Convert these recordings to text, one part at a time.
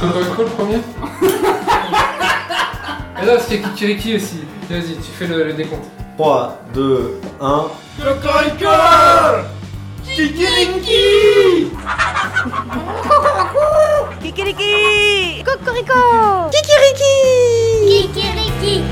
Cocorico le premier Et y a Kikiriki aussi. Vas-y, tu fais le, le décompte. 3, 2, 1. Cocorico Kikiriki Kikiriki Cocorico Kikiriki Kikiriki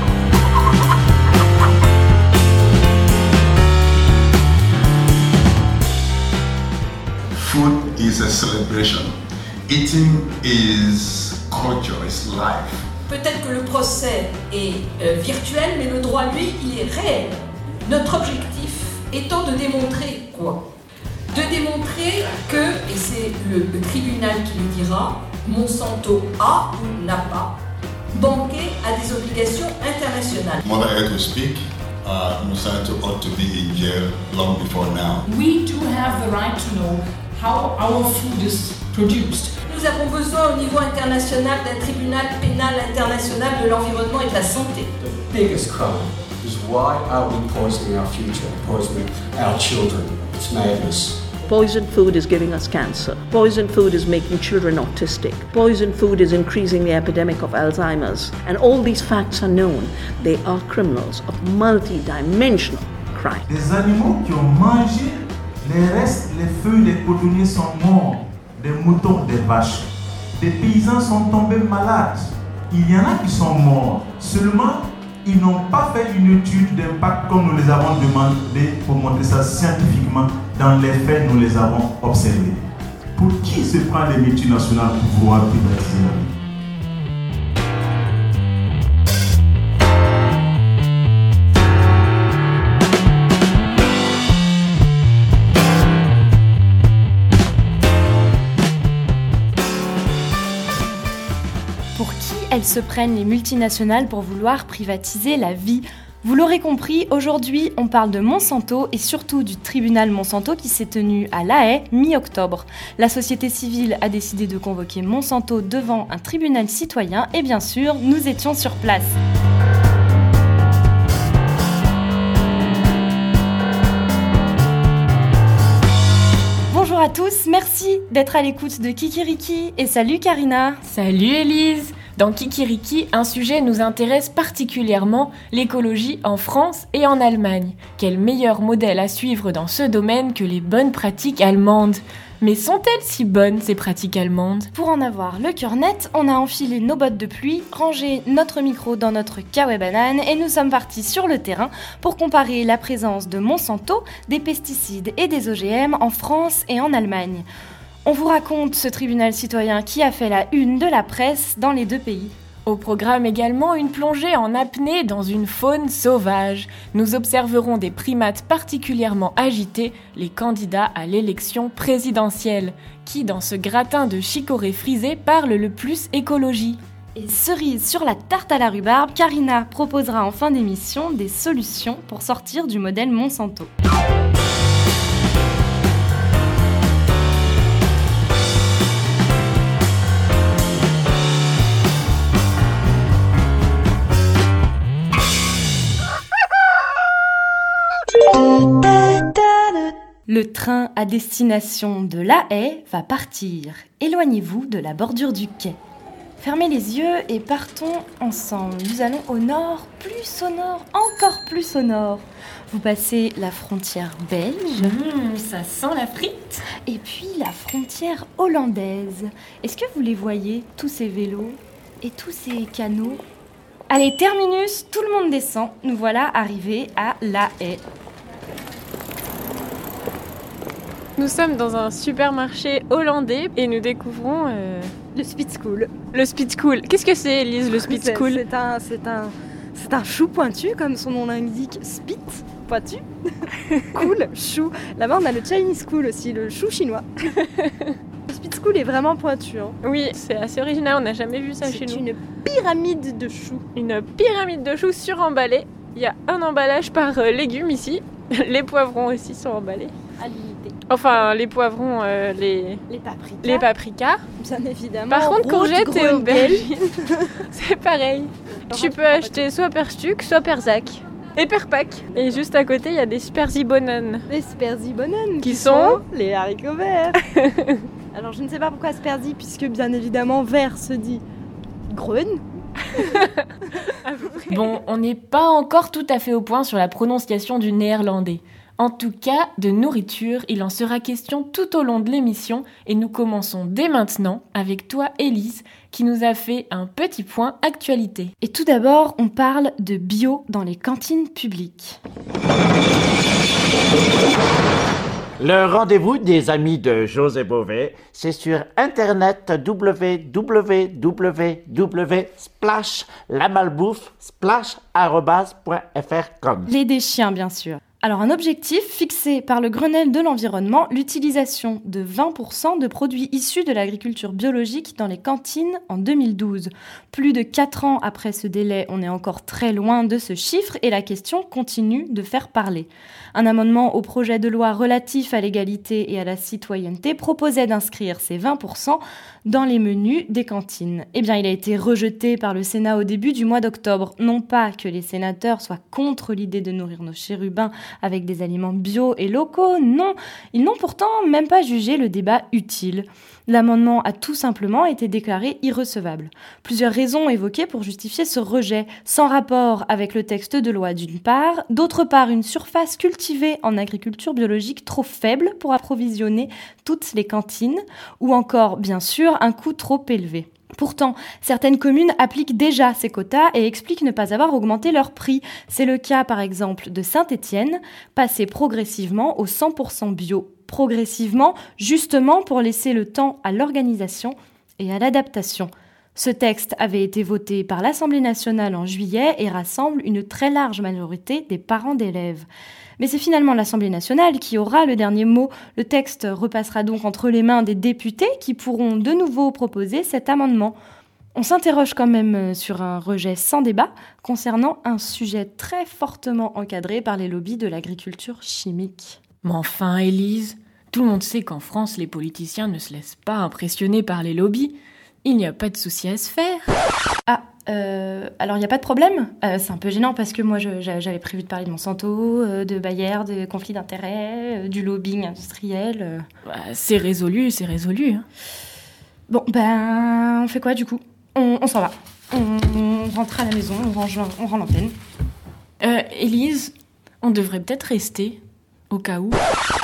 Food is a celebration. Eating is culture, is life. Peut-être que le procès est euh, virtuel, mais le droit, lui, il est réel. Notre objectif étant de démontrer quoi? De démontrer que, et c'est le, le tribunal qui le dira, Monsanto a ou n'a pas banqué à des obligations internationales. Mother Earth speak. Uh, Monsanto ought to be in jail long before now. We do have the right to know how our food is produced. Nous avons besoin au niveau international d'un tribunal pénal international de l'environnement et de la santé. The biggest crime is why are we poisoning our future, poisoning our children? It's madness. Poisoned food is giving us cancer. Poisoned food is making children autistic. Poisoned food is increasing the epidemic of Alzheimer's. And all these facts are known. They are criminals of multi-dimensional crime. Des animaux qui ont mangé les restes, les feuilles, les cotonniers sont morts. Des moutons, des vaches. Des paysans sont tombés malades. Il y en a qui sont morts. Seulement, ils n'ont pas fait une étude d'impact comme nous les avons demandé pour montrer ça scientifiquement. Dans les faits, nous les avons observés. Pour qui se prend les multinationales pour pouvoir privatiser la se prennent les multinationales pour vouloir privatiser la vie Vous l'aurez compris, aujourd'hui on parle de Monsanto et surtout du tribunal Monsanto qui s'est tenu à La Haye mi-octobre. La société civile a décidé de convoquer Monsanto devant un tribunal citoyen et bien sûr nous étions sur place. Bonjour à tous, merci d'être à l'écoute de Kikiriki et salut Karina. Salut Elise Dans Kikiriki, un sujet nous intéresse particulièrement, l'écologie en France et en Allemagne. Quel meilleur modèle à suivre dans ce domaine que les bonnes pratiques allemandes? Mais sont-elles si bonnes ces pratiques allemandes? Pour en avoir le cœur net, on a enfilé nos bottes de pluie, rangé notre micro dans notre kawaii banane et nous sommes partis sur le terrain pour comparer la présence de Monsanto, des pesticides et des OGM en France et en Allemagne. On vous raconte ce tribunal citoyen qui a fait la une de la presse dans les deux pays. Au programme également une plongée en apnée dans une faune sauvage. Nous observerons des primates particulièrement agités, les candidats à l'élection présidentielle. Qui dans ce gratin de chicorée frisé parle le plus écologie? Et cerise sur la tarte à la rhubarbe, Karina proposera en fin d'émission des solutions pour sortir du modèle Monsanto. Le train à destination de La Haye va partir. Éloignez-vous de la bordure du quai. Fermez les yeux et partons ensemble. Nous allons au nord, plus au nord, encore plus au nord. Vous passez la frontière belge. Mmh, ça sent la frite Et puis la frontière hollandaise. Est-ce que vous les voyez, tous ces vélos et tous ces canaux? Allez, terminus, tout le monde descend. Nous voilà arrivés à La Haye. Nous sommes dans un supermarché hollandais et nous découvrons euh, le Speed School. Le Speed School. Qu'est-ce que c'est, Elise, le Speed C'est- School C'est un, c'est un, c'est un chou pointu, comme son nom l'indique, Spit pointu. cool, chou. Là-bas, on a le Chinese School aussi, le chou chinois. le Speed School est vraiment pointu. Hein. Oui, c'est assez original, on n'a jamais vu ça chez C'est nous. une pyramide de choux. Une pyramide de choux suremballée. Il y a un emballage par euh, légumes ici. Les poivrons aussi sont emballés. Enfin, les poivrons, euh, les, Les paprikas. les paprikas. Bien évidemment. Par contre, courgettes et aubergines, c'est pareil. Tu peux acheter soit per stuc, soit per zac. Et per pack. Et juste à côté, il y a des sperzibonen. Les sperzibonen Qui sont les haricots verts. Alors je ne sais pas pourquoi Sperzi, puisque bien évidemment vert se dit Grön. Bon, on n'est pas encore tout à fait au point sur la prononciation du néerlandais. En tout cas, de nourriture, il en sera question tout au long de l'émission et nous commençons dès maintenant avec toi, Élise, qui nous a fait un petit point actualité. Et tout d'abord, on parle de bio dans les cantines publiques. Le rendez-vous des amis de José Bové, c'est sur internet www.splash.lamalbouffe.splash.fr.com. Les des chiens, bien sûr. Alors un objectif fixé par le Grenelle de l'environnement, l'utilisation de 20% de produits issus de l'agriculture biologique dans les cantines en 2012. Plus de 4 ans après ce délai, on est encore très loin de ce chiffre et la question continue de faire parler. Un amendement au projet de loi relatif à l'égalité et à la citoyenneté proposait d'inscrire ces 20% dans les menus des cantines. Eh bien, il a été rejeté par le Sénat au début du mois d'octobre. Non pas que les sénateurs soient contre l'idée de nourrir nos chérubins avec des aliments bio et locaux, non, ils n'ont pourtant même pas jugé le débat utile. L'amendement a tout simplement été déclaré irrecevable. Plusieurs raisons évoquées pour justifier ce rejet, sans rapport avec le texte de loi d'une part, d'autre part une surface cultivée en agriculture biologique trop faible pour approvisionner toutes les cantines, ou encore, bien sûr, un coût trop élevé. Pourtant, certaines communes appliquent déjà ces quotas et expliquent ne pas avoir augmenté leur prix. C'est le cas par exemple de Saint-Étienne, passé progressivement au 100% bio. Progressivement, justement pour laisser le temps à l'organisation et à l'adaptation. Ce texte avait été voté par l'Assemblée nationale en juillet et rassemble une très large majorité des parents d'élèves. Mais c'est finalement l'Assemblée nationale qui aura le dernier mot. Le texte repassera donc entre les mains des députés qui pourront de nouveau proposer cet amendement. On s'interroge quand même sur un rejet sans débat concernant un sujet très fortement encadré par les lobbies de l'agriculture chimique. Mais enfin, Élise, tout le monde sait qu'en France, les politiciens ne se laissent pas impressionner par les lobbies. Il n'y a pas de souci à se faire. Ah, euh, alors il n'y a pas de problème. Euh, c'est un peu gênant parce que moi j'avais prévu de parler de Monsanto, euh, de Bayer, de conflits d'intérêts, du lobbying industriel. Bah, c'est résolu, c'est résolu. hein. Bon, ben on fait quoi du coup? On, on s'en va. On, on rentre à la maison, on range, on rend l'antenne. Élise, on devrait peut-être rester, au cas où.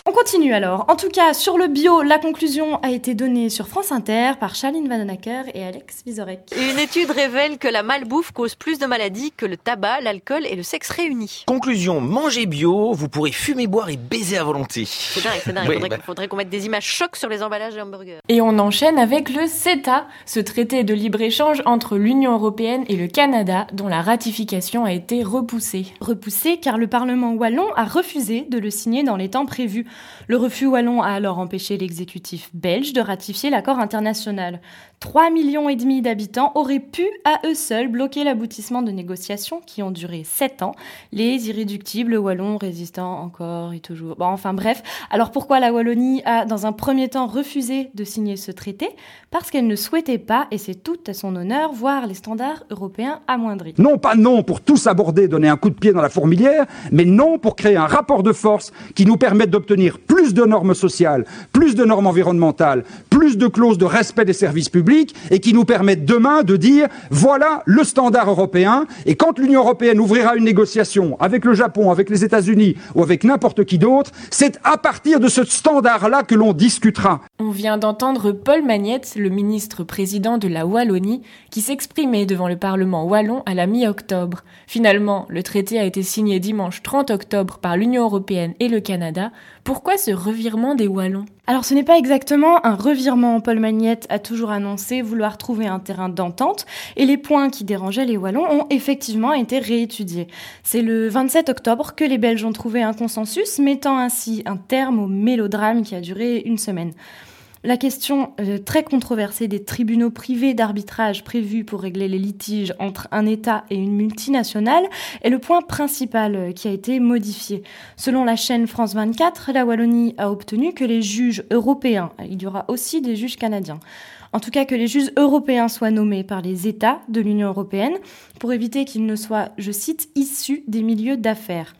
On continue alors. En tout cas, sur le bio, la conclusion a été donnée sur France Inter par Charline Vanhoenacker et Alex Vizorek. Une étude révèle que la malbouffe cause plus de maladies que le tabac, l'alcool et le sexe réunis. Conclusion, mangez bio, vous pourrez fumer, boire et baiser à volonté. C'est dingue, c'est dingue. Oui, Il faudrait, bah. faudrait qu'on mette des images chocs sur les emballages des hamburgers. Et on enchaîne avec le CETA, ce traité de libre-échange entre l'Union européenne et le Canada, dont la ratification a été repoussée. Repoussé car le Parlement wallon a refusé de le signer dans les temps prévus. Le refus wallon a alors empêché l'exécutif belge de ratifier l'accord international. 3 millions et demi d'habitants auraient pu à eux seuls bloquer l'aboutissement de négociations qui ont duré 7 ans. Les irréductibles wallons résistant encore et toujours. Bon, enfin bref. Alors pourquoi la Wallonie a dans un premier temps refusé de signer ce traité? Parce qu'elle ne souhaitait pas, et c'est tout à son honneur, voir les standards européens amoindris. Non, pas non pour tous aborder, donner un coup de pied dans la fourmilière, mais non pour créer un rapport de force qui nous permette d'obtenir plus de normes sociales, plus de normes environnementales, plus de clauses de respect des services publics et qui nous permette demain de dire voilà le standard européen et quand l'Union européenne ouvrira une négociation avec le Japon, avec les États-Unis ou avec n'importe qui d'autre, c'est à partir de ce standard-là que l'on discutera. On vient d'entendre Paul Magnette, le ministre-président de la Wallonie, qui s'exprimait devant le Parlement wallon à la mi-octobre. Finalement, le traité a été signé dimanche 30 octobre par l'Union européenne et le Canada. Pourquoi ce revirement des Wallons? Alors ce n'est pas exactement un revirement. Paul Magnette a toujours annoncé vouloir trouver un terrain d'entente et les points qui dérangeaient les Wallons ont effectivement été réétudiés. C'est le 27 octobre que les Belges ont trouvé un consensus mettant ainsi un terme au mélodrame qui a duré une semaine. La question euh, très controversée des tribunaux privés d'arbitrage prévus pour régler les litiges entre un État et une multinationale est le point principal euh, qui a été modifié. Selon la chaîne France 24, la Wallonie a obtenu que les juges européens, il y aura aussi des juges canadiens, en tout cas que les juges européens soient nommés par les États de l'Union européenne pour éviter qu'ils ne soient, je cite, issus des milieux d'affaires.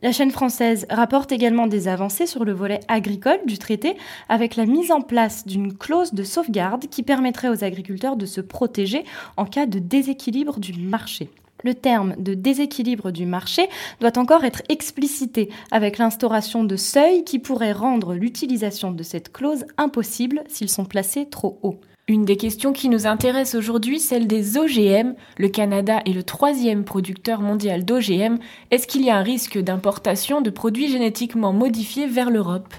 La chaîne française rapporte également des avancées sur le volet agricole du traité avec la mise en place d'une clause de sauvegarde qui permettrait aux agriculteurs de se protéger en cas de déséquilibre du marché. Le terme de déséquilibre du marché doit encore être explicité avec l'instauration de seuils qui pourraient rendre l'utilisation de cette clause impossible s'ils sont placés trop haut. Une des questions qui nous intéresse aujourd'hui, celle des OGM. Le Canada est le troisième producteur mondial d'OGM. Est-ce qu'il y a un risque d'importation de produits génétiquement modifiés vers l'Europe?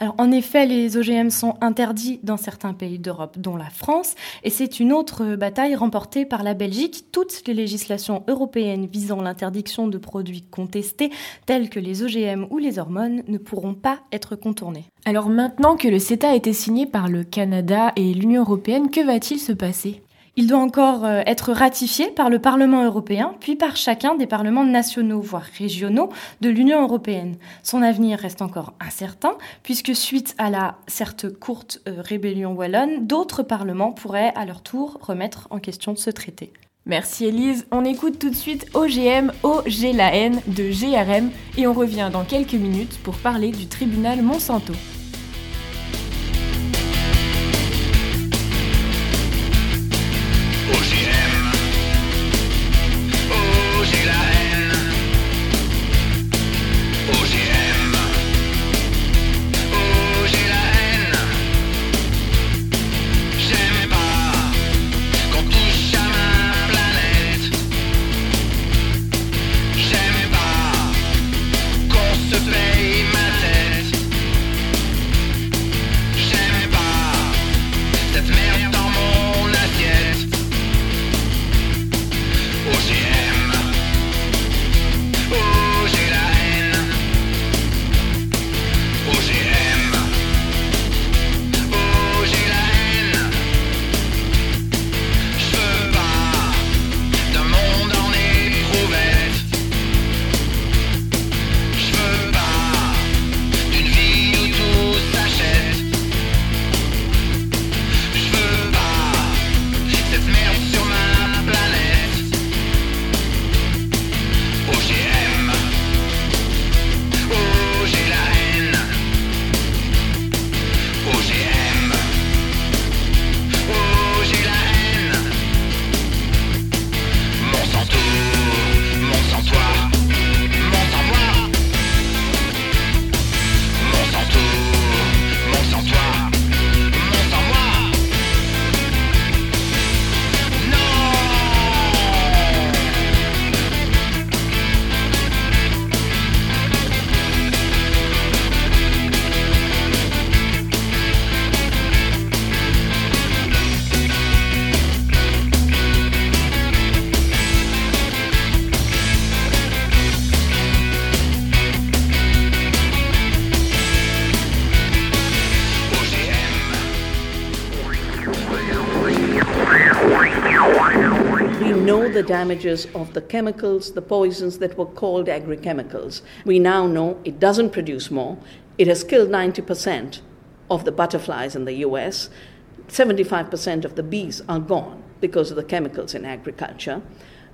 Alors en effet, les OGM sont interdits dans certains pays d'Europe, dont la France, et c'est une autre bataille remportée par la Belgique. Toutes les législations européennes visant l'interdiction de produits contestés, tels que les OGM ou les hormones, ne pourront pas être contournées. Alors maintenant que le CETA a été signé par le Canada et l'Union européenne, que va-t-il se passer? Il doit encore euh, être ratifié par le Parlement européen, puis par chacun des parlements nationaux, voire régionaux, de l'Union européenne. Son avenir reste encore incertain, puisque suite à la certes courte euh, rébellion wallonne, d'autres parlements pourraient à leur tour remettre en question ce traité. Merci Elise. On écoute tout de suite OGM, OG la haine de GRM et on revient dans quelques minutes pour parler du tribunal Monsanto. The damages of the chemicals, the poisons that were called agrichemicals. We now know it doesn't produce more. It has killed 90% of the butterflies in the US. 75% of the bees are gone because of the chemicals in agriculture.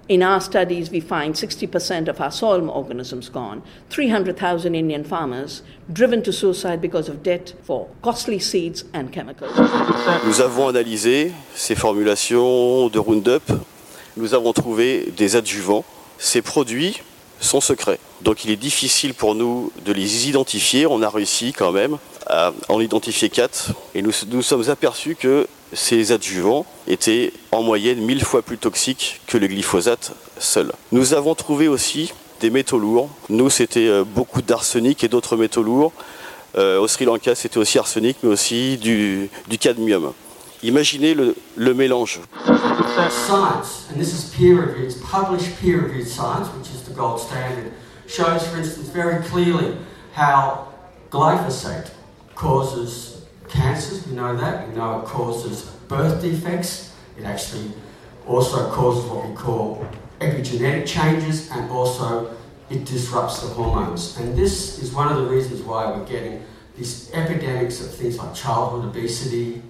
In our studies, we find 60% of our soil organisms gone, 300,000 Indian farmers driven to suicide because of debt for costly seeds and chemicals. Nous avons analysé ces formulations de Roundup nous avons trouvé des adjuvants. Ces produits sont secrets. Donc il est difficile pour nous de les identifier. On a réussi quand même à en identifier quatre. Et nous nous sommes aperçus que ces adjuvants étaient en moyenne mille fois plus toxiques que le glyphosate seul. Nous avons trouvé aussi des métaux lourds. Nous, c'était euh, beaucoup d'arsenic et d'autres métaux lourds. Euh, au Sri Lanka, c'était aussi arsenic, mais aussi du, du cadmium. Imaginez le, le mélange. Science, and this is peer reviewed, it's published peer reviewed science, which is the gold standard, shows, for instance, very clearly how glyphosate causes cancers. We know that. We know it causes birth defects. It actually also causes what we call epigenetic changes, and also it disrupts the hormones. And this is one of the reasons why we're getting these epidemics of things like childhood obesity,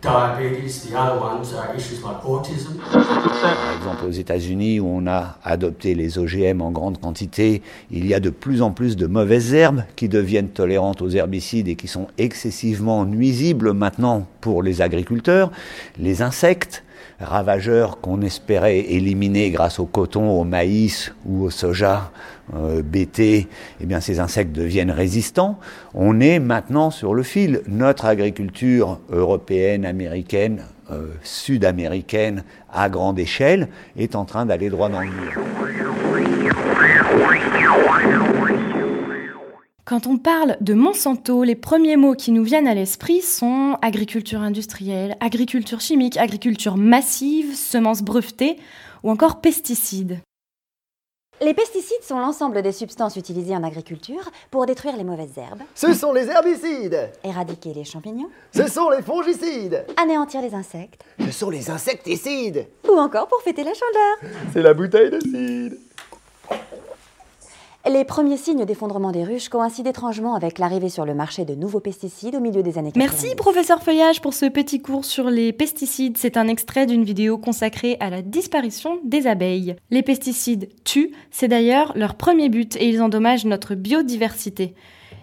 diabetes, the other ones are issues like autism. Par exemple, aux États-Unis, où on a adopté les OGM en grande quantité, il y a de plus en plus de mauvaises herbes qui deviennent tolérantes aux herbicides et qui sont excessivement nuisibles maintenant pour les agriculteurs. Les insectes, ravageurs qu'on espérait éliminer grâce au coton, au maïs ou au soja, euh, BT, eh bien ces insectes deviennent résistants. On est maintenant sur le fil. Notre agriculture européenne, américaine, euh, sud-américaine à grande échelle est en train d'aller droit dans le mur. Quand on parle de Monsanto, les premiers mots qui nous viennent à l'esprit sont agriculture industrielle, agriculture chimique, agriculture massive, semences brevetées ou encore pesticides. Les pesticides sont l'ensemble des substances utilisées en agriculture pour détruire les mauvaises herbes. Ce sont les herbicides. Éradiquer les champignons. Ce sont les fongicides. Anéantir les insectes. Ce sont les insecticides. Ou encore pour fêter la chandeur. C'est la bouteille de cidre. Les premiers signes d'effondrement des ruches coïncident étrangement avec l'arrivée sur le marché de nouveaux pesticides au milieu des années 80. Merci professeur Feuillage pour ce petit cours sur les pesticides. C'est un extrait d'une vidéo consacrée à la disparition des abeilles. Les pesticides tuent, c'est d'ailleurs leur premier but et ils endommagent notre biodiversité.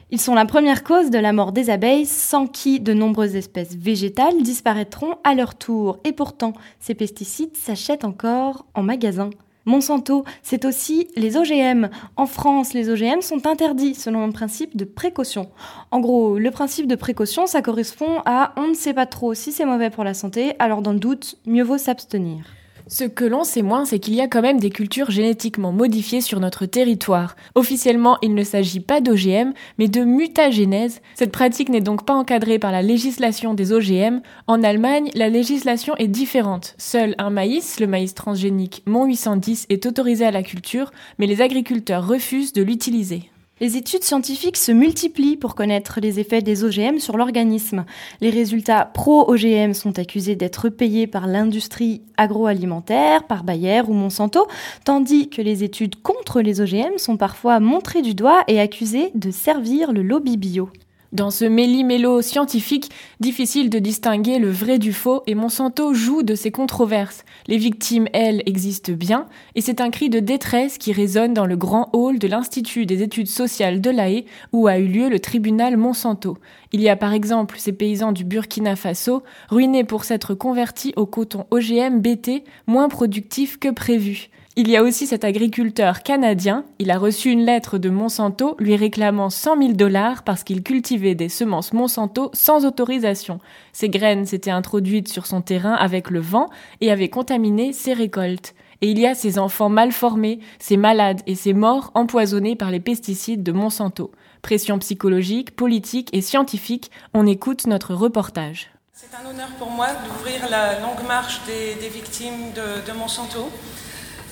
Ils sont la première cause de la mort des abeilles, sans qui de nombreuses espèces végétales disparaîtront à leur tour. Et pourtant, ces pesticides s'achètent encore en magasin. Monsanto, c'est aussi les OGM. En France, les OGM sont interdits selon un principe de précaution. En gros, le principe de précaution, ça correspond à on ne sait pas trop si c'est mauvais pour la santé, alors dans le doute, mieux vaut s'abstenir. Ce que l'on sait moins, c'est qu'il y a quand même des cultures génétiquement modifiées sur notre territoire. Officiellement, il ne s'agit pas d'OGM, mais de mutagénèse. Cette pratique n'est donc pas encadrée par la législation des OGM. En Allemagne, la législation est différente. Seul un maïs, le maïs transgénique MON 810, est autorisé à la culture, mais les agriculteurs refusent de l'utiliser. Les études scientifiques se multiplient pour connaître les effets des OGM sur l'organisme. Les résultats pro-OGM sont accusés d'être payés par l'industrie agroalimentaire, par Bayer ou Monsanto, tandis que les études contre les OGM sont parfois montrées du doigt et accusées de servir le lobby bio. Dans ce méli-mélo scientifique, difficile de distinguer le vrai du faux et Monsanto joue de ces controverses. Les victimes, elles, existent bien et c'est un cri de détresse qui résonne dans le grand hall de l'Institut des études sociales de La Haye où a eu lieu le tribunal Monsanto. Il y a par exemple ces paysans du Burkina Faso, ruinés pour s'être convertis au coton OGM BT, moins productif que prévu. Il y a aussi cet agriculteur canadien. Il a reçu une lettre de Monsanto lui réclamant 100 000 dollars parce qu'il cultivait des semences Monsanto sans autorisation. Ces graines s'étaient introduites sur son terrain avec le vent et avaient contaminé ses récoltes. Et il y a ces enfants mal formés, ces malades et ces morts empoisonnés par les pesticides de Monsanto. Pression psychologique, politique et scientifique, on écoute notre reportage. C'est un honneur pour moi d'ouvrir la longue marche des, victimes de Monsanto.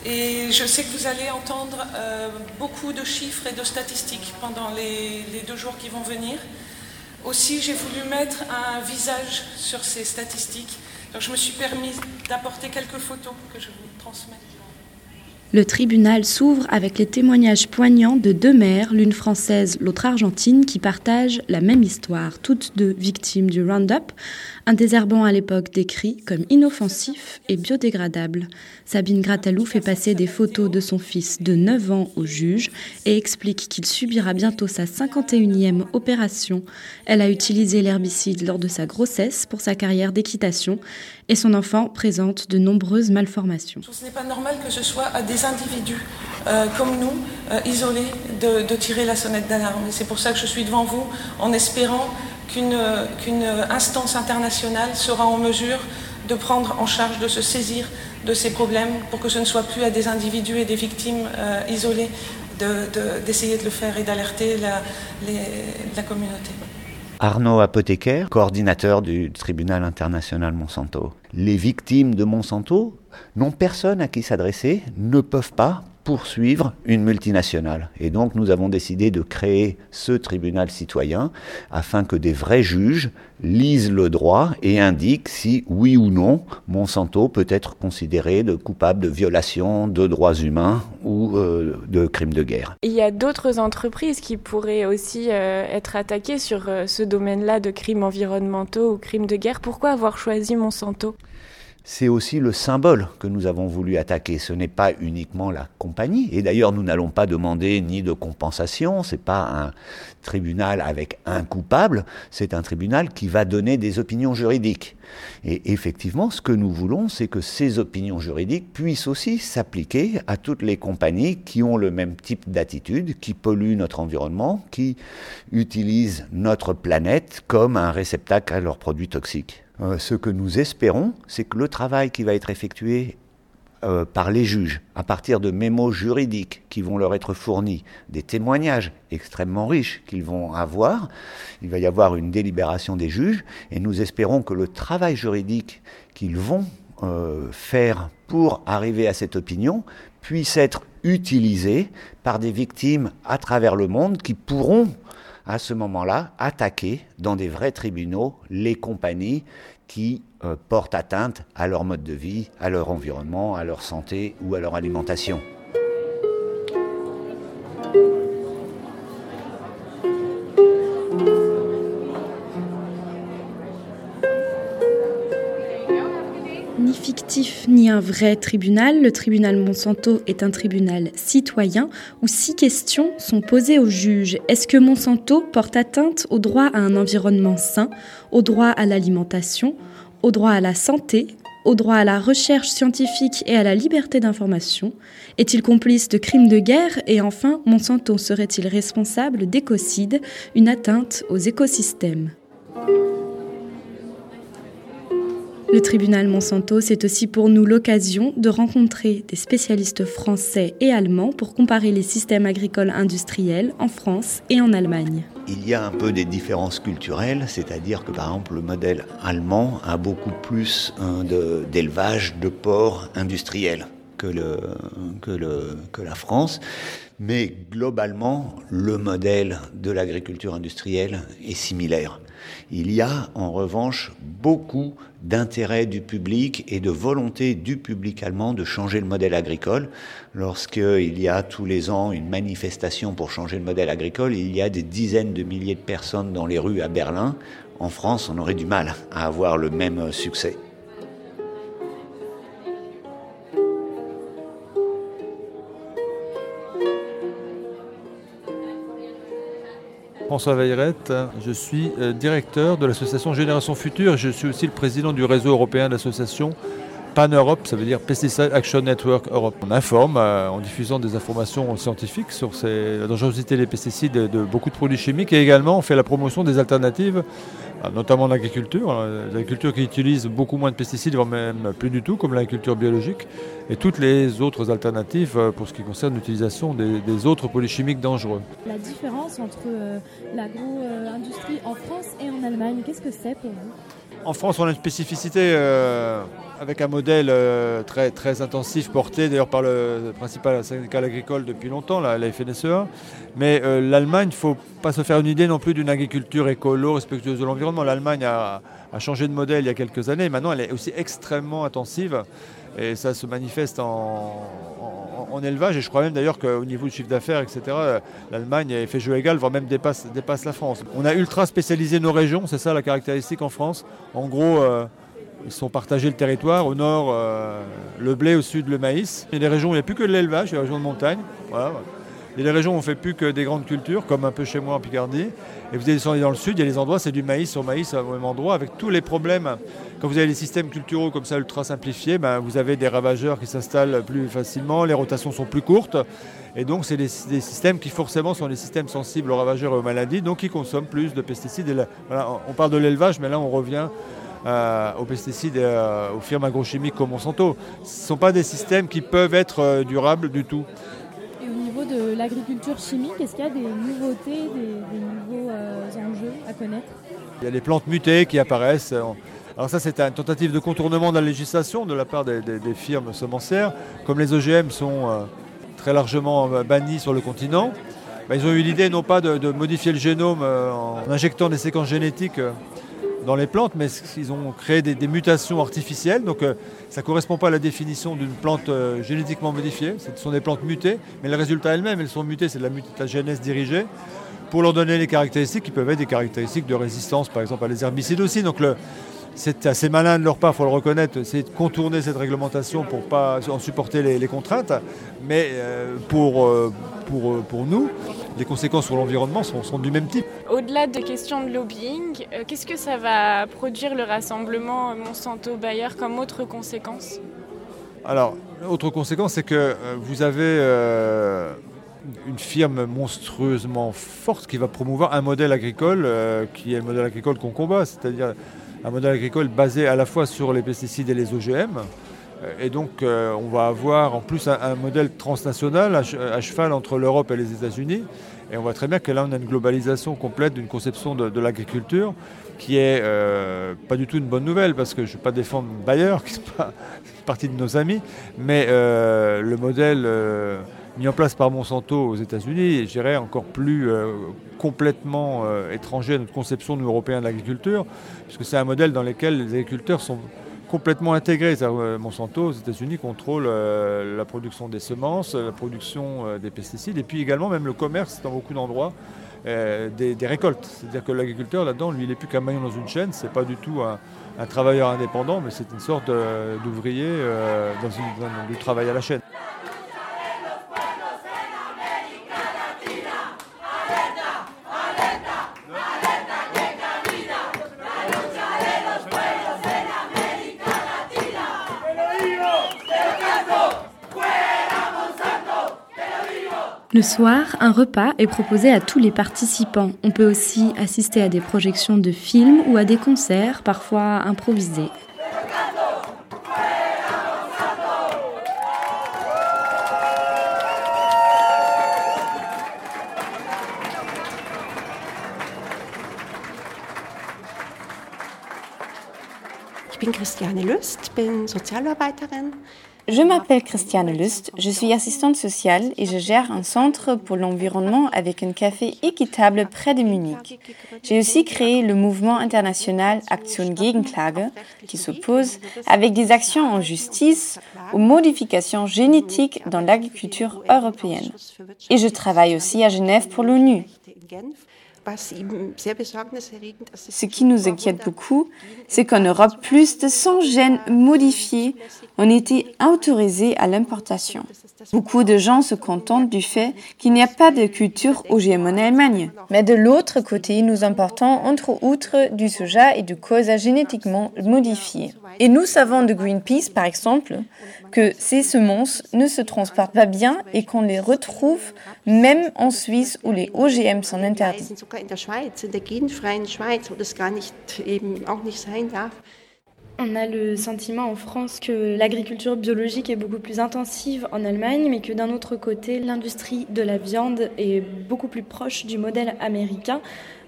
Et je sais que vous allez entendre euh, beaucoup de chiffres et de statistiques pendant les, deux jours qui vont venir. Aussi, j'ai voulu mettre un visage sur ces statistiques. Donc, je me suis permis d'apporter quelques photos que je vous transmets. Le tribunal s'ouvre avec les témoignages poignants de deux mères, l'une française, l'autre argentine, qui partagent la même histoire, toutes deux victimes du Roundup, un désherbant à l'époque décrit comme inoffensif et biodégradable. Sabine Gratalou fait passer des photos de son fils de 9 ans au juge et explique qu'il subira bientôt sa 51e opération. Elle a utilisé l'herbicide lors de sa grossesse pour sa carrière d'équitation et son enfant présente de nombreuses malformations. Ce n'est pas normal que ce soit à des individus euh, comme nous, euh, isolés, de, tirer la sonnette d'alarme. C'est pour ça que je suis devant vous en espérant qu'une qu'une instance internationale sera en mesure de prendre en charge, de se saisir de ces problèmes pour que ce ne soit plus à des individus et des victimes euh, isolés d'essayer de, le faire et d'alerter la, la communauté. Arnaud Apothécaire, coordinateur du tribunal international Monsanto. Les victimes de Monsanto n'ont personne à qui s'adresser, ne peuvent pas, poursuivre une multinationale. Et donc nous avons décidé de créer ce tribunal citoyen afin que des vrais juges lisent le droit et indiquent si oui ou non Monsanto peut être considéré de coupable de violation de droits humains ou euh, de crimes de guerre. Il y a d'autres entreprises qui pourraient aussi euh, être attaquées sur euh, ce domaine-là de crimes environnementaux ou crimes de guerre. Pourquoi avoir choisi Monsanto? C'est aussi le symbole que nous avons voulu attaquer. Ce n'est pas uniquement la compagnie. Et d'ailleurs, nous n'allons pas demander ni de compensation. C'est pas un tribunal avec un coupable. C'est un tribunal qui va donner des opinions juridiques. Et effectivement, ce que nous voulons, c'est que ces opinions juridiques puissent aussi s'appliquer à toutes les compagnies qui ont le même type d'attitude, qui polluent notre environnement, qui utilisent notre planète comme un réceptacle à leurs produits toxiques. Euh, ce que nous espérons, c'est que le travail qui va être effectué euh, par les juges, à partir de mémos juridiques qui vont leur être fournis, des témoignages extrêmement riches qu'ils vont avoir, il va y avoir une délibération des juges, et nous espérons que le travail juridique qu'ils vont euh, faire pour arriver à cette opinion puisse être utilisé par des victimes à travers le monde qui pourront à ce moment-là, attaquer dans des vrais tribunaux les compagnies qui euh, portent atteinte à leur mode de vie, à leur environnement, à leur santé ou à leur alimentation. Ni un vrai tribunal. Le tribunal Monsanto est un tribunal citoyen où six questions sont posées au juge. Est-ce que Monsanto porte atteinte au droit à un environnement sain, au droit à l'alimentation, au droit à la santé, au droit à la recherche scientifique et à la liberté d'information? Est-il complice de crimes de guerre? Et enfin, Monsanto serait-il responsable d'écocide, une atteinte aux écosystèmes? Le tribunal Monsanto, c'est aussi pour nous l'occasion de rencontrer des spécialistes français et allemands pour comparer les systèmes agricoles industriels en France et en Allemagne. Il y a un peu des différences culturelles, c'est-à-dire que par exemple le modèle allemand a beaucoup plus hein, d'élevage de, porcs industriels que la France. Mais globalement, le modèle de l'agriculture industrielle est similaire. Il y a en revanche beaucoup d'intérêt du public et de volonté du public allemand de changer le modèle agricole. Lorsqu'il y a tous les ans une manifestation pour changer le modèle agricole, il y a des dizaines de milliers de personnes dans les rues à Berlin. En France, on aurait du mal à avoir le même succès. François Veillerette, je suis euh, directeur de l'association Génération Future. Je suis aussi le président du réseau européen d'associations Pan-Europe, ça veut dire Pesticide Action Network Europe. On informe euh, en diffusant des informations scientifiques sur la dangerosité des pesticides de, beaucoup de produits chimiques et également on fait la promotion des alternatives notamment l'agriculture, l'agriculture qui utilise beaucoup moins de pesticides, voire même plus du tout, comme l'agriculture biologique, et toutes les autres alternatives euh, pour ce qui concerne l'utilisation des, autres polychimiques dangereux. La différence entre euh, l'agro-industrie en France et en Allemagne, qu'est-ce que c'est pour vous? En France, on a une spécificité euh, avec un modèle très, très intensif porté d'ailleurs par le principal syndicat agricole depuis longtemps, la, la FNSEA. Mais l'Allemagne, il ne faut pas se faire une idée non plus d'une agriculture écolo, respectueuse de l'environnement. L'Allemagne a, changé de modèle il y a quelques années. Maintenant, elle est aussi extrêmement intensive et ça se manifeste en, élevage. Et je crois même d'ailleurs qu'au niveau du chiffre d'affaires, etc., l'Allemagne fait jeu égal, voire même dépasse, la France. On a ultra spécialisé nos régions, c'est ça la caractéristique en France. En gros, euh, ils sont partagés le territoire. Au nord, euh, le blé, au sud, le maïs. Il y a des régions où il n'y a plus que de l'élevage, il y a des régions de montagne. Il y a des régions où on ne fait plus que des grandes cultures, comme un peu chez moi en Picardie. Et vous descendez dans le sud, il y a des endroits, c'est du maïs sur maïs au même endroit, avec tous les problèmes. Quand vous avez des systèmes culturaux comme ça ultra simplifiés, ben, vous avez des ravageurs qui s'installent plus facilement, les rotations sont plus courtes. Et donc, c'est des, systèmes qui forcément sont des systèmes sensibles aux ravageurs et aux maladies, donc qui consomment plus de pesticides. on parle de l'élevage, mais là, on revient euh, aux pesticides euh, aux firmes agrochimiques comme Monsanto. Ce ne sont pas des systèmes qui peuvent être euh, durables du tout l'agriculture chimique, est-ce qu'il y a des nouveautés, des, nouveaux euh, enjeux à connaître? Il y a des plantes mutées qui apparaissent. Alors ça, c'est une tentative de contournement de la législation de la part des, firmes semencières. Comme les OGM sont euh, très largement banni sur le continent. Bah, ils ont eu l'idée non pas de, modifier le génome en injectant des séquences génétiques dans les plantes, mais ils ont créé des, mutations artificielles. Donc ça ne correspond pas à la définition d'une plante génétiquement modifiée. Ce sont des plantes mutées, mais le résultat elles-mêmes, elles sont mutées, c'est de la mutagénèse dirigée pour leur donner les caractéristiques qui peuvent être des caractéristiques de résistance, par exemple à les herbicides aussi. Donc c'est assez malin de leur part, il faut le reconnaître, c'est de contourner cette réglementation pour ne pas en supporter les, contraintes. Mais euh, pour, euh, pour, euh, pour nous, les conséquences sur l'environnement sont, sont, du même type. Au-delà des questions de lobbying, qu'est-ce que ça va produire le rassemblement Monsanto-Bayer comme autre conséquence Alors, autre conséquence, c'est que vous avez une firme monstrueusement forte qui va promouvoir un modèle agricole qui est le modèle agricole qu'on combat, c'est-à-dire un modèle agricole basé à la fois sur les pesticides et les OGM. Euh, et donc, euh, on va avoir en plus un, modèle transnational à, cheval entre l'Europe et les États-Unis. Et on voit très bien que là, on a une globalisation complète d'une conception de, l'agriculture qui est euh, pas du tout une bonne nouvelle parce que je ne vais pas défendre Bayer, qui est pas partie de nos amis, mais le modèle mis en place par Monsanto aux États-Unis, je dirais encore plus complètement étranger à notre conception, nous, Européens, de l'agriculture, puisque c'est un modèle dans lequel les agriculteurs sont complètement intégrés. Euh, Monsanto aux États-Unis contrôle la production des semences, la production des pesticides, et puis également même le commerce dans beaucoup d'endroits. Des, récoltes. C'est-à-dire que l'agriculteur, là-dedans, lui, il n'est plus qu'un maillon dans une chaîne, c'est pas du tout un, travailleur indépendant, mais c'est une sorte d'ouvrier dans, du travail à la chaîne. Le soir, un repas est proposé à tous les participants. On peut aussi assister à des projections de films ou à des concerts, parfois improvisés. Ich bin Christiane Lust, bin Sozialarbeiterin. Je m'appelle Christiane Lust, je suis assistante sociale et je gère un centre pour l'environnement avec un café équitable près de Munich. J'ai aussi créé le mouvement international Action Gegenklage qui s'oppose avec des actions en justice aux modifications génétiques dans l'agriculture européenne. Et je travaille aussi à Genève pour l'ONU. Ce qui nous inquiète beaucoup, c'est qu'en Europe, plus de 100 gènes modifiés ont été autorisés à l'importation. Beaucoup de gens se contentent du fait qu'il n'y a pas de culture OGM en Allemagne. Mais de l'autre côté, nous importons entre autres du soja et du colza génétiquement modifié. Et nous savons de Greenpeace, par exemple, que ces semences ne se transportent pas bien et qu'on les retrouve même en Suisse où les OGM sont interdits. On a le sentiment en France que l'agriculture biologique est beaucoup plus intensive en Allemagne, mais que d'un autre côté, l'industrie de la viande est beaucoup plus proche du modèle américain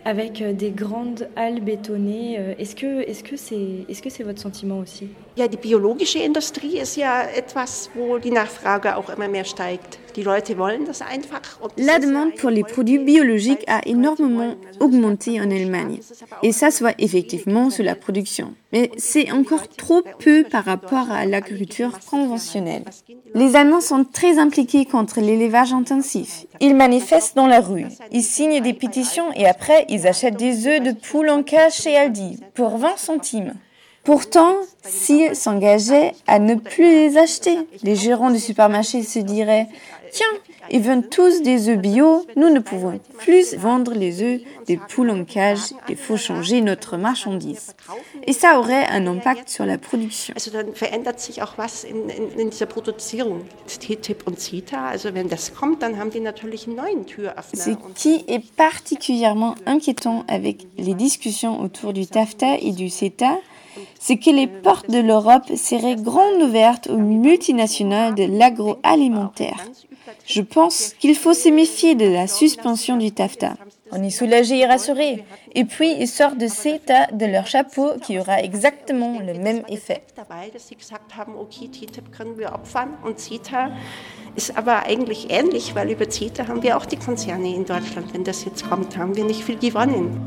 avec euh, des grandes halles bétonnées. Euh, est-ce que est-ce c'est est-ce votre sentiment aussi? Ja, die biologische Industrie ist ja etwas, wo die Nachfrage auch immer mehr steigt. La demande pour les produits biologiques a énormément augmenté en Allemagne et ça se voit effectivement sur la production. Mais c'est encore trop peu par rapport à l'agriculture conventionnelle. Les Allemands sont très impliqués contre l'élevage intensif. Ils manifestent dans la rue, ils signent des pétitions et après ils achètent des œufs de poule en cage chez Aldi pour 20 centimes. Pourtant, s'ils s'engageaient à ne plus les acheter, les gérants du supermarché se diraient Tiens, ils vendent tous des œufs bio, nous ne pouvons plus vendre les œufs des poules en cage, il faut changer notre marchandise. Et ça aurait un impact sur la production. Ce qui est particulièrement inquiétant avec les discussions autour du TAFTA et du CETA, c'est que les portes de l'Europe seraient grandes ouvertes aux multinationales de l'agroalimentaire. Je pense qu'il faut se méfier de la suspension du TAFTA. On est soulagé et rassuré. Et puis, ils sortent de CETA de leur chapeau qui aura exactement le même effet. Ist aber eigentlich ähnlich, weil über CETA haben wir auch die Konzerne in Deutschland. Wenn das jetzt kommt, haben wir nicht viel gewonnen.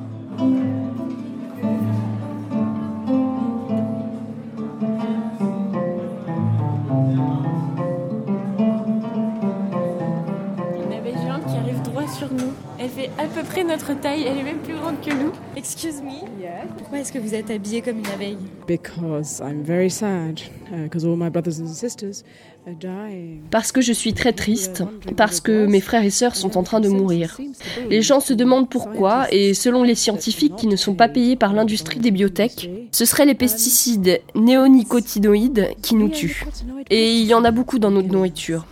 Elle fait à peu près notre taille, elle est même plus grande que nous. Excuse me. Pourquoi est-ce que vous êtes habillée comme une abeille? Because I'm very sad, because uh, all my brothers and sisters are dying. Parce que je suis très triste, parce que mes frères et sœurs sont en train de mourir. Les gens se demandent pourquoi, et selon les scientifiques qui ne sont pas payés par l'industrie des biotech, ce seraient les pesticides néonicotinoïdes qui nous tuent. Et il y en a beaucoup dans notre nourriture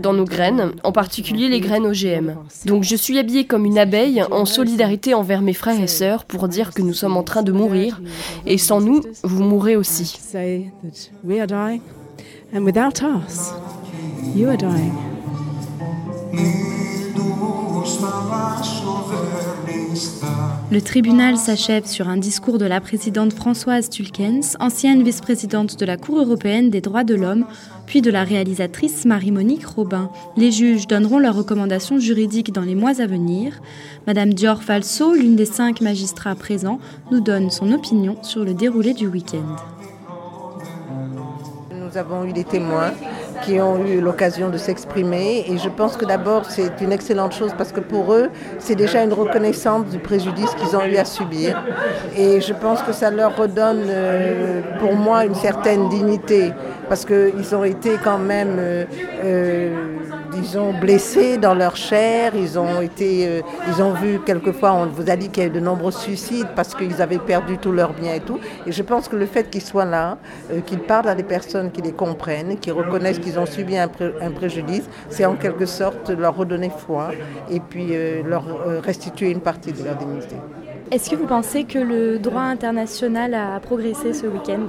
dans nos graines, en particulier les graines OGM. Donc je suis habillée comme une abeille en solidarité envers mes frères et sœurs pour dire que nous sommes en train de mourir et sans nous, vous mourrez aussi. Le tribunal s'achève sur un discours de la présidente Françoise Tulkens, ancienne vice-présidente de la Cour européenne des droits de l'homme, puis de la réalisatrice Marie-Monique Robin. Les juges donneront leurs recommandations juridiques dans les mois à venir. Madame Dior Falso, l'une des cinq magistrats présents, nous donne son opinion sur le déroulé du week-end. Nous avons eu des témoins qui ont eu l'occasion de s'exprimer. Et je pense que d'abord, c'est une excellente chose parce que pour eux, c'est déjà une reconnaissance du préjudice qu'ils ont eu à subir. Et je pense que ça leur redonne, euh, pour moi, une certaine dignité parce qu'ils ont été quand même, euh, euh, disons, blessés dans leur chair. Ils ont été, ils ont vu quelquefois, on vous a dit qu'il y a eu de nombreux suicides parce qu'ils avaient perdu tous leurs biens et tout. Et je pense que le fait qu'ils soient là, qu'ils parlent à des personnes qui les comprennent, qui reconnaissent qu'ils ont subi un, préjudice, c'est en quelque sorte leur redonner foi et puis euh, leur euh, restituer une partie de leur dignité. Est-ce que vous pensez que le droit international a progressé ce week-end?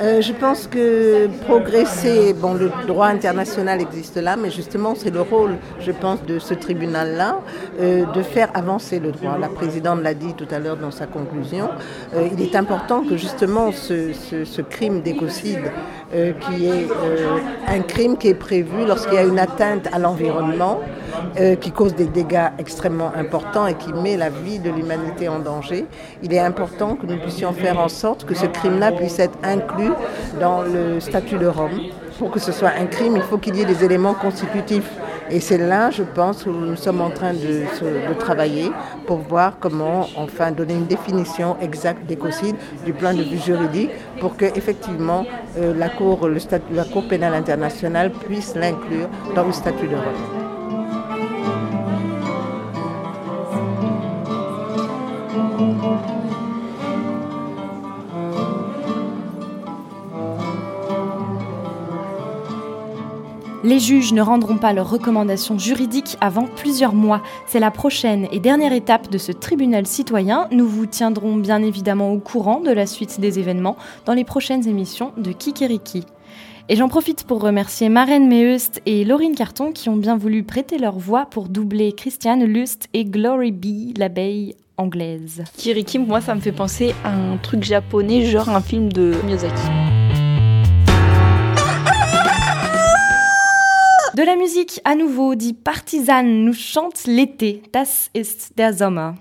Euh, je pense que progresser, bon, le droit international existe là, mais justement, c'est le rôle, je pense, de ce tribunal-là, euh, de faire avancer le droit. La présidente l'a dit tout à l'heure dans sa conclusion. Euh, il est important que justement ce, ce crime d'écocide, qui est un crime qui est prévu lorsqu'il y a une atteinte à l'environnement, qui cause des dégâts extrêmement importants et qui met la vie de l'humanité en danger, il est important que nous puissions faire en sorte que ce crime-là puisse être inclus dans le statut de Rome. Pour que ce soit un crime, il faut qu'il y ait des éléments constitutifs. Et c'est là, je pense, où nous sommes en train de, travailler pour voir comment, enfin, donner une définition exacte d'écocide du point de vue juridique pour que, effectivement, euh, la, cour, le la Cour pénale internationale puisse l'inclure dans le statut de Rome. Les juges ne rendront pas leurs recommandations juridiques avant plusieurs mois. C'est la prochaine et dernière étape de ce tribunal citoyen. Nous vous tiendrons bien évidemment au courant de la suite des événements dans les prochaines émissions de Kikeriki. Et j'en profite pour remercier Marène Meust et Laurine Carton qui ont bien voulu prêter leur voix pour doubler Christiane Lust et Glory Bee, l'abeille anglaise. Kiriki, moi, ça me fait penser à un truc japonais, genre un film de Miyazaki. De la musique à nouveau, dit Partisan nous chante l'été. Das ist der Sommer.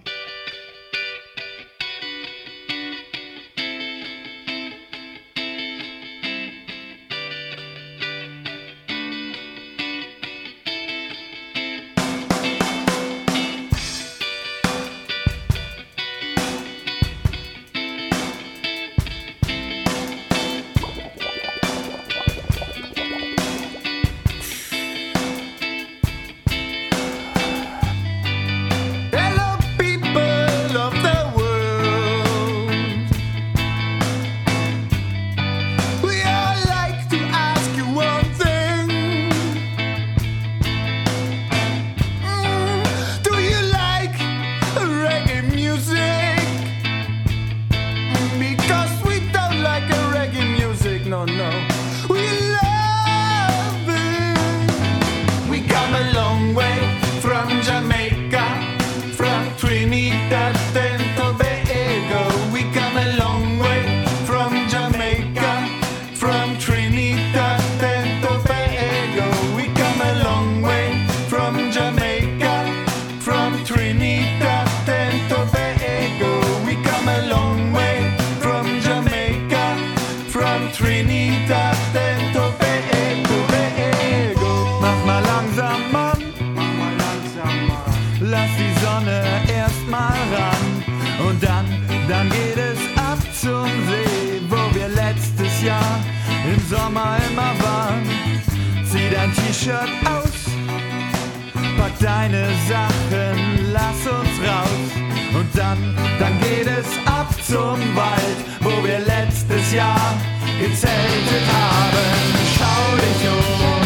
T-Shirt aus, pack deine Sachen, lass uns raus und dann, dann geht es ab zum Wald, wo wir letztes Jahr gezeltet haben. Schau dich um.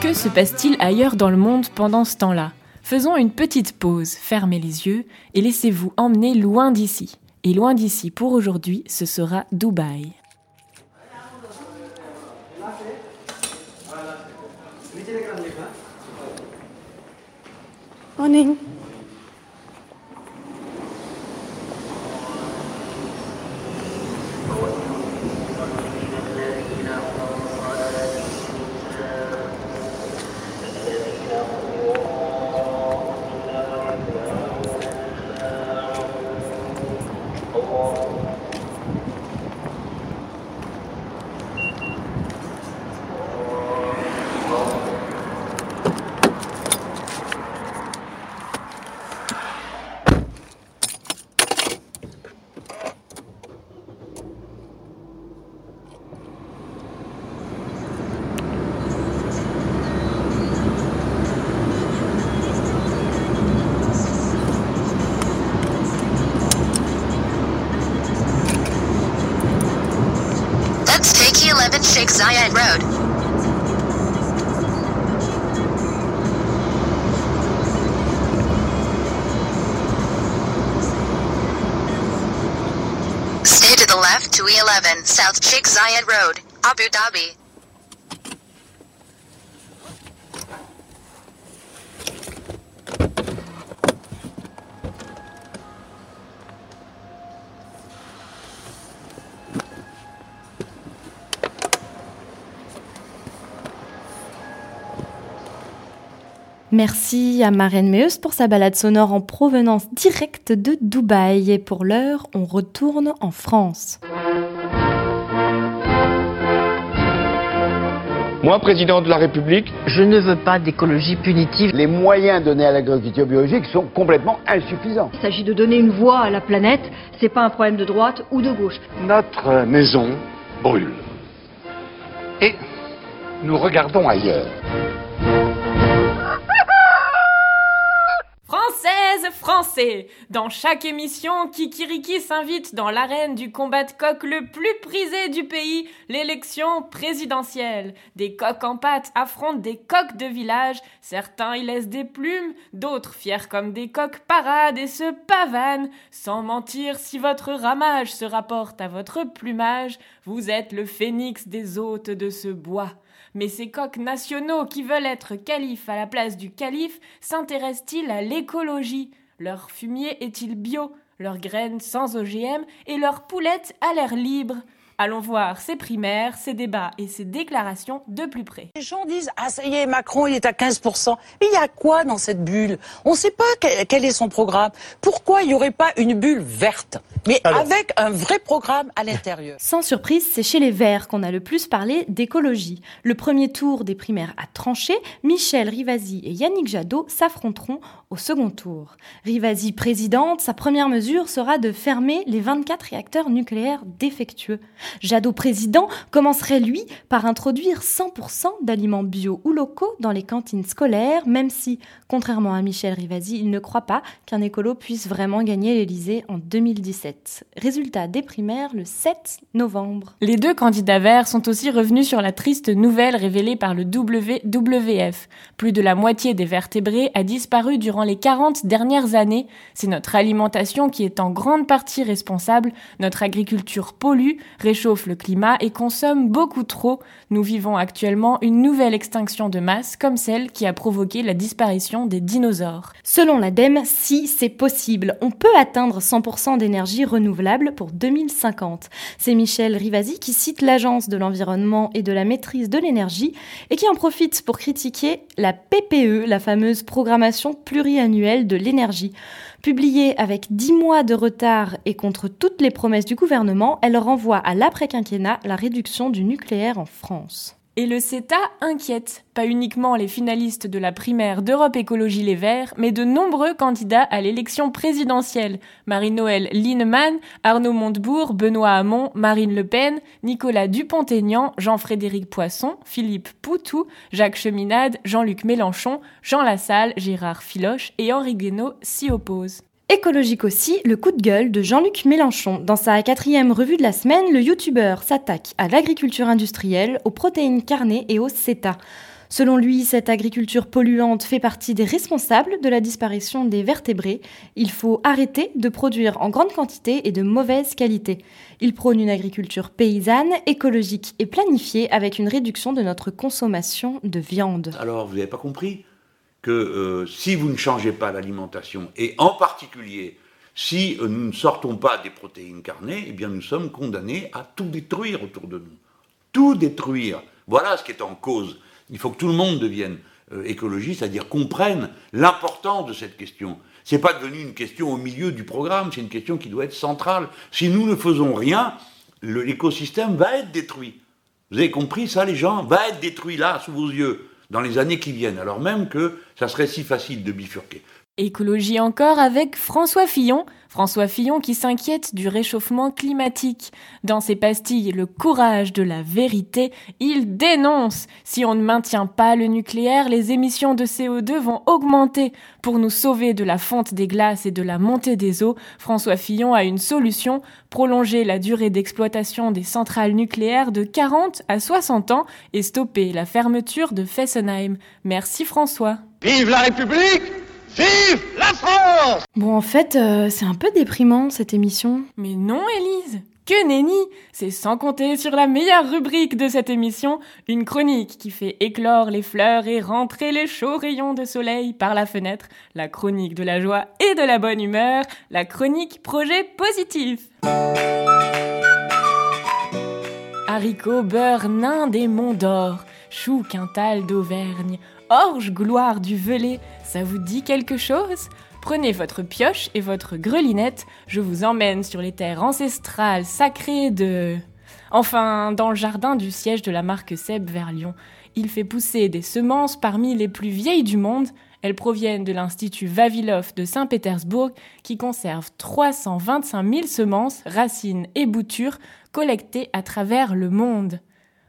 Que se passe-t-il ailleurs dans le monde pendant ce temps-là? Faisons une petite pause, fermez les yeux et laissez-vous emmener loin d'ici. Et loin d'ici pour aujourd'hui, ce sera Dubaï. Morning. South Sheikh Zayed Road, Abu Dhabi. Merci à Marraine Meus pour sa balade sonore en provenance directe de Dubaï. Et pour l'heure, on retourne en France. Moi, président de la République, je ne veux pas d'écologie punitive. Les moyens donnés à l'agriculture biologique sont complètement insuffisants. Il s'agit de donner une voix à la planète, c'est pas un problème de droite ou de gauche. Notre maison brûle. Et nous regardons ailleurs. Français Dans chaque émission, Kikiriki s'invite dans l'arène du combat de coq le plus prisé du pays, l'élection présidentielle. Des coqs en pâte affrontent des coqs de village, certains y laissent des plumes, d'autres fiers comme des coqs paradent et se pavanent. Sans mentir, si votre ramage se rapporte à votre plumage, vous êtes le phénix des hôtes de ce bois. Mais ces coqs nationaux qui veulent être califes à la place du calife s'intéressent-ils à l'écologie? Leur fumier est-il bio Leurs graines sans OGM Et leurs poulettes à l'air libre? Allons voir ces primaires, ces débats et ces déclarations de plus près. Les gens disent Ah, ça y est, Macron, il est à 15%. Mais il y a quoi dans cette bulle? On ne sait pas quel est son programme. Pourquoi il n'y aurait pas une bulle verte? Mais avec un vrai programme à l'intérieur. Sans surprise, c'est chez les Verts qu'on a le plus parlé d'écologie. Le premier tour des primaires a tranché, Michel Rivasi et Yannick Jadot s'affronteront au second tour. Rivasi présidente, sa première mesure sera de fermer les 24 réacteurs nucléaires défectueux. Jadot président commencerait lui par introduire 100% d'aliments bio ou locaux dans les cantines scolaires, même si, contrairement à Michel Rivasi, il ne croit pas qu'un écolo puisse vraiment gagner l'Elysée en 2017. 2017. Résultat des primaires le 7 novembre. Les deux candidats verts sont aussi revenus sur la triste nouvelle révélée par le WWF. Plus de la moitié des vertébrés a disparu durant les 40 dernières années. C'est notre alimentation qui est en grande partie responsable. Notre agriculture pollue, réchauffe le climat et consomme beaucoup trop. Nous vivons actuellement une nouvelle extinction de masse comme celle qui a provoqué la disparition des dinosaures. Selon l'ADEME, si c'est possible, on peut atteindre 100% d'énergie renouvelable pour 2050. C'est Michel Rivasi qui cite l'Agence de l'environnement et de la maîtrise de l'énergie et qui en profite pour critiquer la PPE, la fameuse programmation pluriannuelle de l'énergie. Publiée avec 10 mois de retard et contre toutes les promesses du gouvernement, elle renvoie à l'après-quinquennat la réduction du nucléaire en France. Et le CETA inquiète, pas uniquement les finalistes de la primaire d'Europe Écologie Les Verts, mais de nombreux candidats à l'élection présidentielle. Marie-Noël Linemann, Arnaud Montebourg, Benoît Hamon, Marine Le Pen, Nicolas Dupont-Aignan, Jean-Frédéric Poisson, Philippe Poutou, Jacques Cheminade, Jean-Luc Mélenchon, Jean Lassalle, Gérard Filoche et Henri Guénaud s'y opposent. Écologique aussi, le coup de gueule de Jean-Luc Mélenchon. Dans sa quatrième revue de la semaine, le youtubeur s'attaque à l'agriculture industrielle, aux protéines carnées et au CETA. Selon lui, cette agriculture polluante fait partie des responsables de la disparition des vertébrés. Il faut arrêter de produire en grande quantité et de mauvaise qualité. Il prône une agriculture paysanne, écologique et planifiée avec une réduction de notre consommation de viande. Alors, vous n'avez pas compris? Que euh, si vous ne changez pas l'alimentation, et en particulier si euh, nous ne sortons pas des protéines carnées, eh bien nous sommes condamnés à tout détruire autour de nous. Tout détruire. Voilà ce qui est en cause. Il faut que tout le monde devienne euh, écologiste, c'est-à-dire comprenne l'importance de cette question. Ce n'est pas devenu une question au milieu du programme, c'est une question qui doit être centrale. Si nous ne faisons rien, l'écosystème va être détruit. Vous avez compris ça, les gens? Va être détruit là, sous vos yeux dans les années qui viennent, alors même que ça serait si facile de bifurquer. Écologie encore avec François Fillon, François Fillon qui s'inquiète du réchauffement climatique. Dans ses pastilles Le courage de la vérité, il dénonce si on ne maintient pas le nucléaire, les émissions de CO2 vont augmenter. Pour nous sauver de la fonte des glaces et de la montée des eaux, François Fillon a une solution, prolonger la durée d'exploitation des centrales nucléaires de 40 à 60 ans et stopper la fermeture de Fessenheim. Merci François. Vive la République Vive la France Bon, en fait, euh, c'est un peu déprimant cette émission. Mais non, Élise que nenni C'est sans compter sur la meilleure rubrique de cette émission, une chronique qui fait éclore les fleurs et rentrer les chauds rayons de soleil par la fenêtre, la chronique de la joie et de la bonne humeur, la chronique projet positif. Haricots, beurre, nain des monts d'or, chou quintal d'Auvergne, orge gloire du Velay, ça vous dit quelque chose? Prenez votre pioche et votre grelinette, je vous emmène sur les terres ancestrales sacrées de... Enfin, dans le jardin du siège de la marque Seb vers Lyon. Il fait pousser des semences parmi les plus vieilles du monde. Elles proviennent de l'Institut Vavilov de Saint-Pétersbourg qui conserve 325 000 semences, racines et boutures collectées à travers le monde.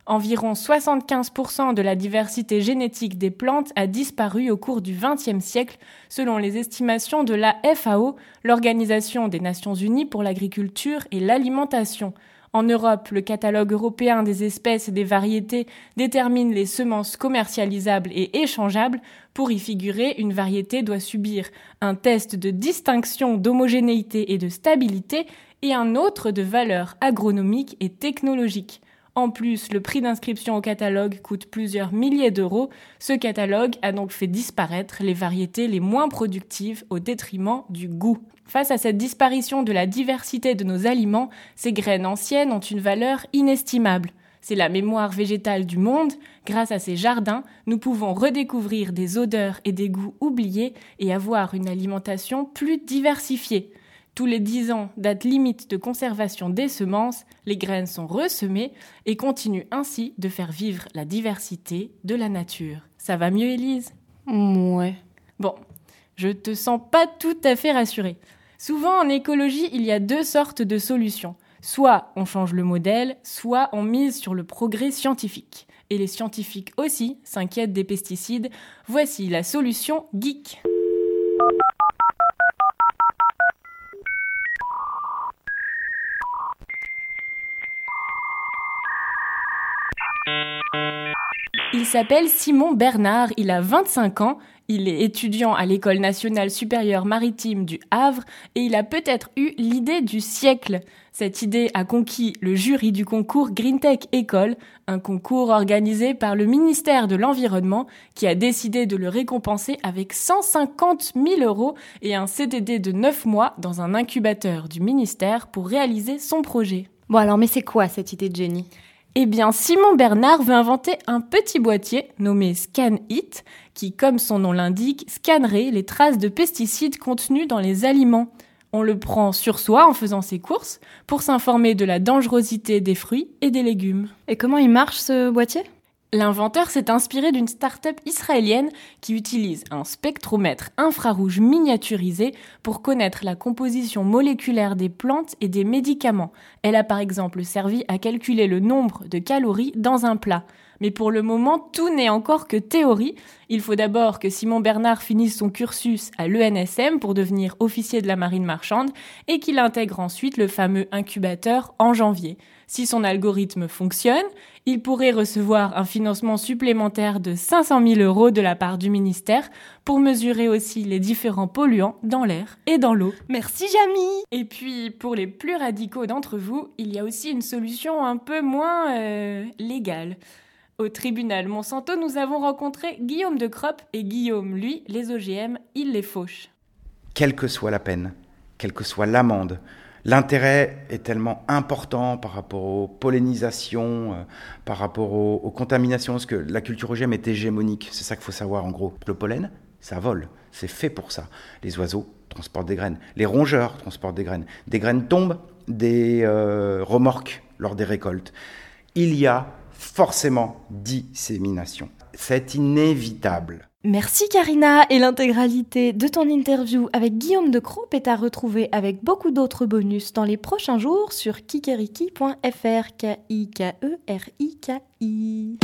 Environ 75% de la diversité génétique des plantes a disparu au cours du XXe siècle, selon les estimations de la FAO, l'Organisation des Nations Unies pour l'agriculture et l'alimentation. En Europe, le catalogue européen des espèces et des variétés détermine les semences commercialisables et échangeables. Pour y figurer, une variété doit subir un test de distinction d'homogénéité et de stabilité et un autre de valeur agronomique et technologique. En plus, le prix d'inscription au catalogue coûte plusieurs milliers d'euros. Ce catalogue a donc fait disparaître les variétés les moins productives au détriment du goût. Face à cette disparition de la diversité de nos aliments, ces graines anciennes ont une valeur inestimable. C'est la mémoire végétale du monde. Grâce à ces jardins, nous pouvons redécouvrir des odeurs et des goûts oubliés et avoir une alimentation plus diversifiée. Tous les 10 ans, date limite de conservation des semences, les graines sont ressemées et continuent ainsi de faire vivre la diversité de la nature. Ça va mieux, Élise? Ouais. Bon, je te sens pas tout à fait rassurée. Souvent en écologie, il y a deux sortes de solutions. Soit on change le modèle, soit on mise sur le progrès scientifique. Et les scientifiques aussi s'inquiètent des pesticides. Voici la solution geek. Il s'appelle Simon Bernard, il a 25 ans, il est étudiant à l'École nationale supérieure maritime du Havre et il a peut-être eu l'idée du siècle. Cette idée a conquis le jury du concours Green Tech École, un concours organisé par le ministère de l'Environnement qui a décidé de le récompenser avec 150 000 euros et un CDD de 9 mois dans un incubateur du ministère pour réaliser son projet. Bon alors mais c'est quoi cette idée de génie? Eh bien, Simon Bernard veut inventer un petit boîtier nommé ScanHit qui, comme son nom l'indique, scannerait les traces de pesticides contenus dans les aliments. On le prend sur soi en faisant ses courses pour s'informer de la dangerosité des fruits et des légumes. Et comment il marche ce boîtier? L'inventeur s'est inspiré d'une start-up israélienne qui utilise un spectromètre infrarouge miniaturisé pour connaître la composition moléculaire des plantes et des médicaments. Elle a par exemple servi à calculer le nombre de calories dans un plat. Mais pour le moment, tout n'est encore que théorie. Il faut d'abord que Simon Bernard finisse son cursus à l'ENSM pour devenir officier de la marine marchande et qu'il intègre ensuite le fameux incubateur en janvier. Si son algorithme fonctionne, il pourrait recevoir un financement supplémentaire de 500 000 euros de la part du ministère pour mesurer aussi les différents polluants dans l'air et dans l'eau. Merci Jamie Et puis, pour les plus radicaux d'entre vous, il y a aussi une solution un peu moins euh, légale. Au tribunal Monsanto, nous avons rencontré Guillaume de Cropp et Guillaume, lui, les OGM, il les fauche. Quelle que soit la peine, quelle que soit l'amende, L'intérêt est tellement important par rapport aux pollinisations, euh, par rapport aux, contaminations, parce que la culture OGM est hégémonique. C'est ça qu'il faut savoir en gros. Le pollen, ça vole. C'est fait pour ça. Les oiseaux transportent des graines. Les rongeurs transportent des graines. Des graines tombent des euh, remorques lors des récoltes. Il y a forcément dissémination. C'est inévitable. Merci Karina. Et l'intégralité de ton interview avec Guillaume de Croop est à retrouver avec beaucoup d'autres bonus dans les prochains jours sur kikeriki.fr k i k e r i k i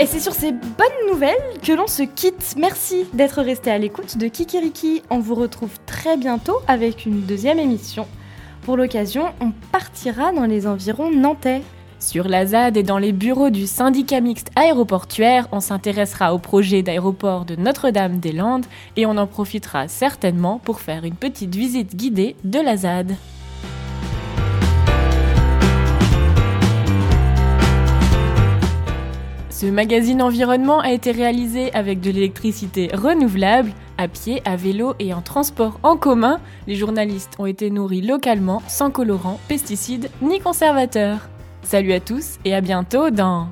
Et c'est sur ces bonnes nouvelles que l'on se quitte. Merci d'être resté à l'écoute de Kikiriki. On vous retrouve très bientôt avec une deuxième émission. Pour l'occasion, on partira dans les environs nantais. Sur la ZAD et dans les bureaux du syndicat mixte aéroportuaire, on s'intéressera au projet d'aéroport de Notre-Dame-des-Landes et on en profitera certainement pour faire une petite visite guidée de la ZAD. Ce magazine environnement a été réalisé avec de l'électricité renouvelable, à pied, à vélo et en transport en commun. Les journalistes ont été nourris localement, sans colorants, pesticides ni conservateurs. Salut à tous et à bientôt dans